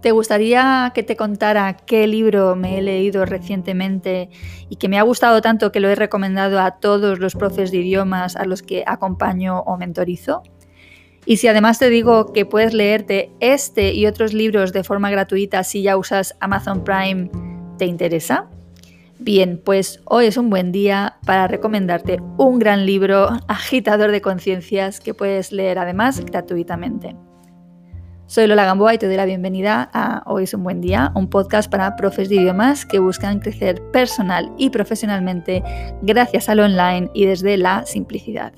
¿Te gustaría que te contara qué libro me he leído recientemente y que me ha gustado tanto que lo he recomendado a todos los profes de idiomas a los que acompaño o mentorizo? Y si además te digo que puedes leerte este y otros libros de forma gratuita si ya usas Amazon Prime, ¿te interesa? Bien, pues hoy es un buen día para recomendarte un gran libro agitador de conciencias que puedes leer además gratuitamente. Soy Lola Gamboa y te doy la bienvenida a Hoy es un buen día, un podcast para profes de idiomas que buscan crecer personal y profesionalmente gracias al online y desde la simplicidad.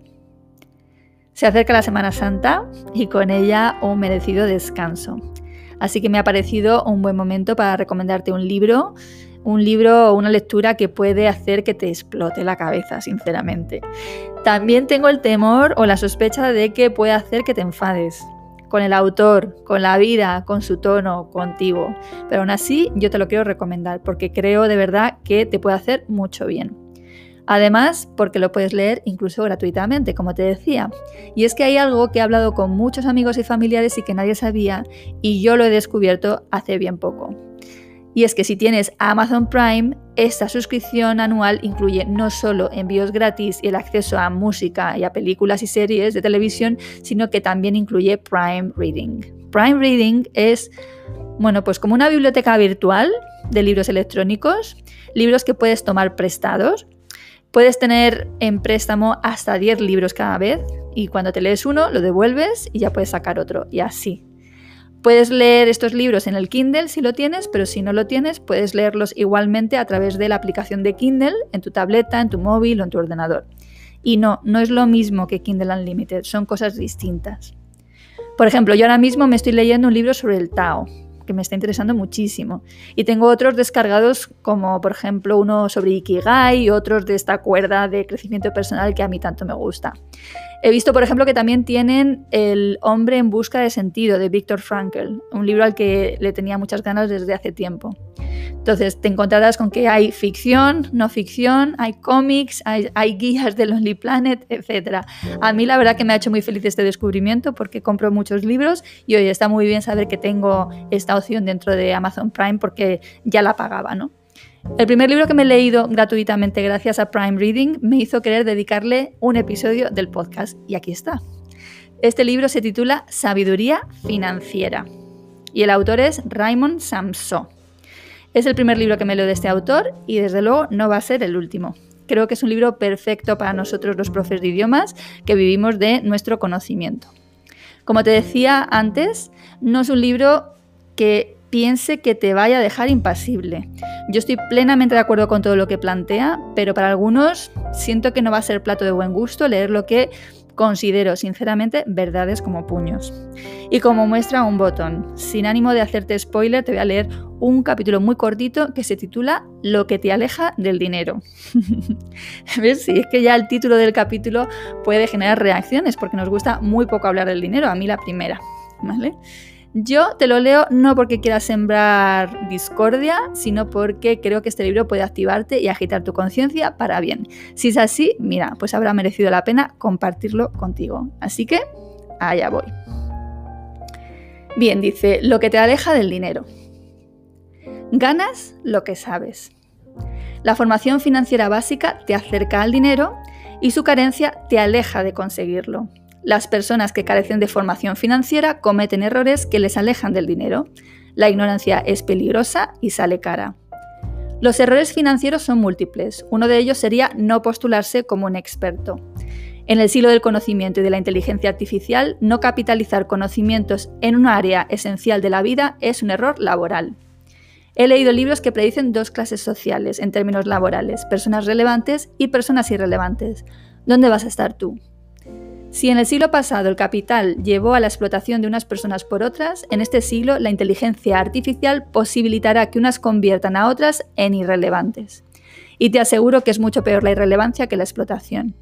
Se acerca la Semana Santa y con ella un merecido descanso. Así que me ha parecido un buen momento para recomendarte un libro, un libro o una lectura que puede hacer que te explote la cabeza, sinceramente. También tengo el temor o la sospecha de que puede hacer que te enfades con el autor, con la vida, con su tono, contigo. Pero aún así yo te lo quiero recomendar porque creo de verdad que te puede hacer mucho bien. Además, porque lo puedes leer incluso gratuitamente, como te decía. Y es que hay algo que he hablado con muchos amigos y familiares y que nadie sabía y yo lo he descubierto hace bien poco. Y es que si tienes Amazon Prime, esta suscripción anual incluye no solo envíos gratis y el acceso a música y a películas y series de televisión, sino que también incluye Prime Reading. Prime Reading es, bueno, pues como una biblioteca virtual de libros electrónicos, libros que puedes tomar prestados. Puedes tener en préstamo hasta 10 libros cada vez y cuando te lees uno lo devuelves y ya puedes sacar otro y así Puedes leer estos libros en el Kindle si lo tienes, pero si no lo tienes, puedes leerlos igualmente a través de la aplicación de Kindle en tu tableta, en tu móvil o en tu ordenador. Y no, no es lo mismo que Kindle Unlimited, son cosas distintas. Por ejemplo, yo ahora mismo me estoy leyendo un libro sobre el Tao, que me está interesando muchísimo. Y tengo otros descargados como por ejemplo uno sobre Ikigai y otros de esta cuerda de crecimiento personal que a mí tanto me gusta. He visto, por ejemplo, que también tienen El hombre en busca de sentido de Viktor Frankl, un libro al que le tenía muchas ganas desde hace tiempo. Entonces, te encontrarás con que hay ficción, no ficción, hay cómics, hay, guías de Lonely Planet, etc. A mí la verdad que me ha hecho muy feliz este descubrimiento porque compro muchos libros y hoy está muy bien saber que tengo esta opción dentro de Amazon Prime porque ya la pagaba, ¿no? El primer libro que me he leído gratuitamente gracias a Prime Reading me hizo querer dedicarle un episodio del podcast y aquí está. Este libro se titula Sabiduría financiera y el autor es Raymond Samso. Es el primer libro que me leo de este autor y desde luego no va a ser el último. Creo que es un libro perfecto para nosotros los profes de idiomas que vivimos de nuestro conocimiento. Como te decía antes, no es un libro que piense que te vaya a dejar impasible. Yo estoy plenamente de acuerdo con todo lo que plantea, pero para algunos siento que no va a ser plato de buen gusto leer lo que considero sinceramente verdades como puños. Y como muestra un botón, sin ánimo de hacerte spoiler, te voy a leer un capítulo muy cortito que se titula Lo que te aleja del dinero. ¿Ves? Si es que ya el título del capítulo puede generar reacciones porque nos gusta muy poco hablar del dinero, a mí la primera. ¿Vale? Yo te lo leo no porque quiera sembrar discordia, sino porque creo que este libro puede activarte y agitar tu conciencia para bien. Si es así, mira, pues habrá merecido la pena compartirlo contigo. Así que, allá voy. Bien, dice, lo que te aleja del dinero. Ganas lo que sabes. La formación financiera básica te acerca al dinero y su carencia te aleja de conseguirlo. Las personas que carecen de formación financiera cometen errores que les alejan del dinero. La ignorancia es peligrosa y sale cara. Los errores financieros son múltiples. Uno de ellos sería no postularse como un experto. En el siglo del conocimiento y de la inteligencia artificial, no capitalizar conocimientos en un área esencial de la vida es un error laboral. He leído libros que predicen dos clases sociales en términos laborales, personas relevantes y personas irrelevantes. ¿Dónde vas a estar tú? Si en el siglo pasado el capital llevó a la explotación de unas personas por otras, en este siglo la inteligencia artificial posibilitará que unas conviertan a otras en irrelevantes. Y te aseguro que es mucho peor la irrelevancia que la explotación.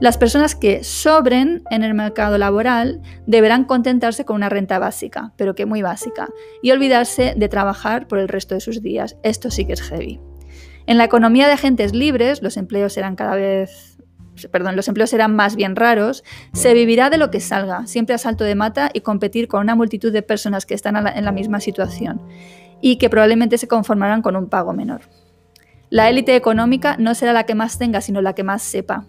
Las personas que sobren en el mercado laboral deberán contentarse con una renta básica, pero que muy básica, y olvidarse de trabajar por el resto de sus días. Esto sí que es heavy. En la economía de agentes libres, los empleos serán cada vez perdón, los empleos serán más bien raros, se vivirá de lo que salga, siempre a salto de mata y competir con una multitud de personas que están en la misma situación y que probablemente se conformarán con un pago menor. La élite económica no será la que más tenga, sino la que más sepa.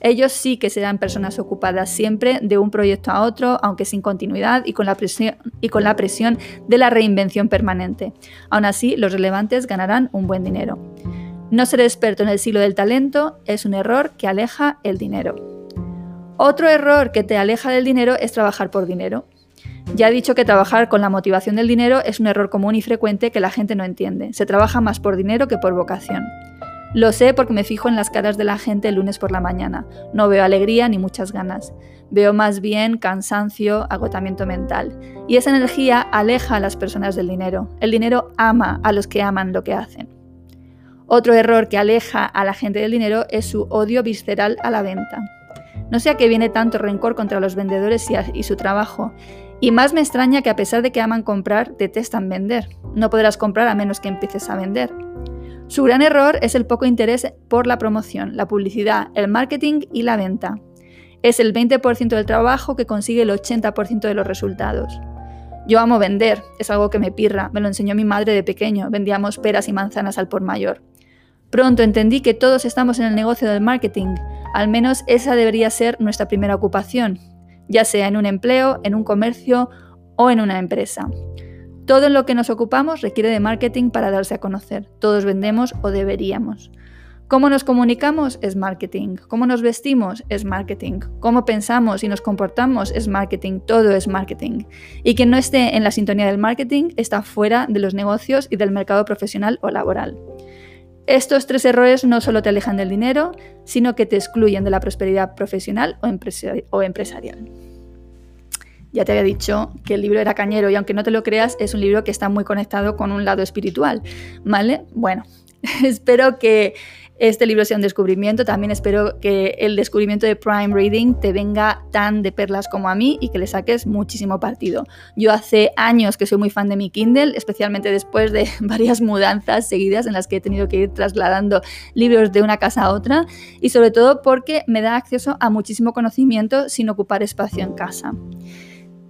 Ellos sí que serán personas ocupadas siempre de un proyecto a otro, aunque sin continuidad y con la presión, y con la presión de la reinvención permanente. Aún así, los relevantes ganarán un buen dinero. No ser experto en el siglo del talento es un error que aleja el dinero. Otro error que te aleja del dinero es trabajar por dinero. Ya he dicho que trabajar con la motivación del dinero es un error común y frecuente que la gente no entiende. Se trabaja más por dinero que por vocación. Lo sé porque me fijo en las caras de la gente el lunes por la mañana. No veo alegría ni muchas ganas. Veo más bien cansancio, agotamiento mental. Y esa energía aleja a las personas del dinero. El dinero ama a los que aman lo que hacen. Otro error que aleja a la gente del dinero es su odio visceral a la venta. No sé a qué viene tanto rencor contra los vendedores y, su trabajo. Y más me extraña que a pesar de que aman comprar, detestan vender. No podrás comprar a menos que empieces a vender. Su gran error es el poco interés por la promoción, la publicidad, el marketing y la venta. Es el 20% del trabajo que consigue el 80% de los resultados. Yo amo vender, es algo que me pirra, me lo enseñó mi madre de pequeño, vendíamos peras y manzanas al por mayor. Pronto entendí que todos estamos en el negocio del marketing, al menos esa debería ser nuestra primera ocupación, ya sea en un empleo, en un comercio o en una empresa. Todo en lo que nos ocupamos requiere de marketing para darse a conocer. Todos vendemos o deberíamos. Cómo nos comunicamos es marketing. Cómo nos vestimos es marketing. Cómo pensamos y nos comportamos es marketing. Todo es marketing. Y quien no esté en la sintonía del marketing está fuera de los negocios y del mercado profesional o laboral. Estos tres errores no solo te alejan del dinero, sino que te excluyen de la prosperidad profesional o, empresarial. Ya te había dicho que el libro era cañero y aunque no te lo creas, es un libro que está muy conectado con un lado espiritual, ¿vale? Bueno, espero que este libro sea un descubrimiento. También espero que el descubrimiento de Prime Reading te venga tan de perlas como a mí y que le saques muchísimo partido. Yo hace años que soy muy fan de mi Kindle, especialmente después de varias mudanzas seguidas en las que he tenido que ir trasladando libros de una casa a otra y sobre todo porque me da acceso a muchísimo conocimiento sin ocupar espacio en casa.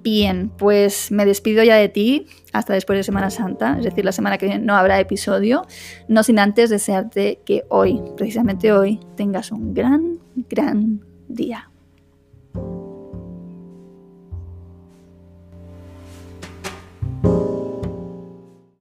Bien, pues me despido ya de ti hasta después de Semana Santa, es decir, la semana que viene no habrá episodio, no sin antes desearte que hoy, precisamente hoy, tengas un gran, gran día.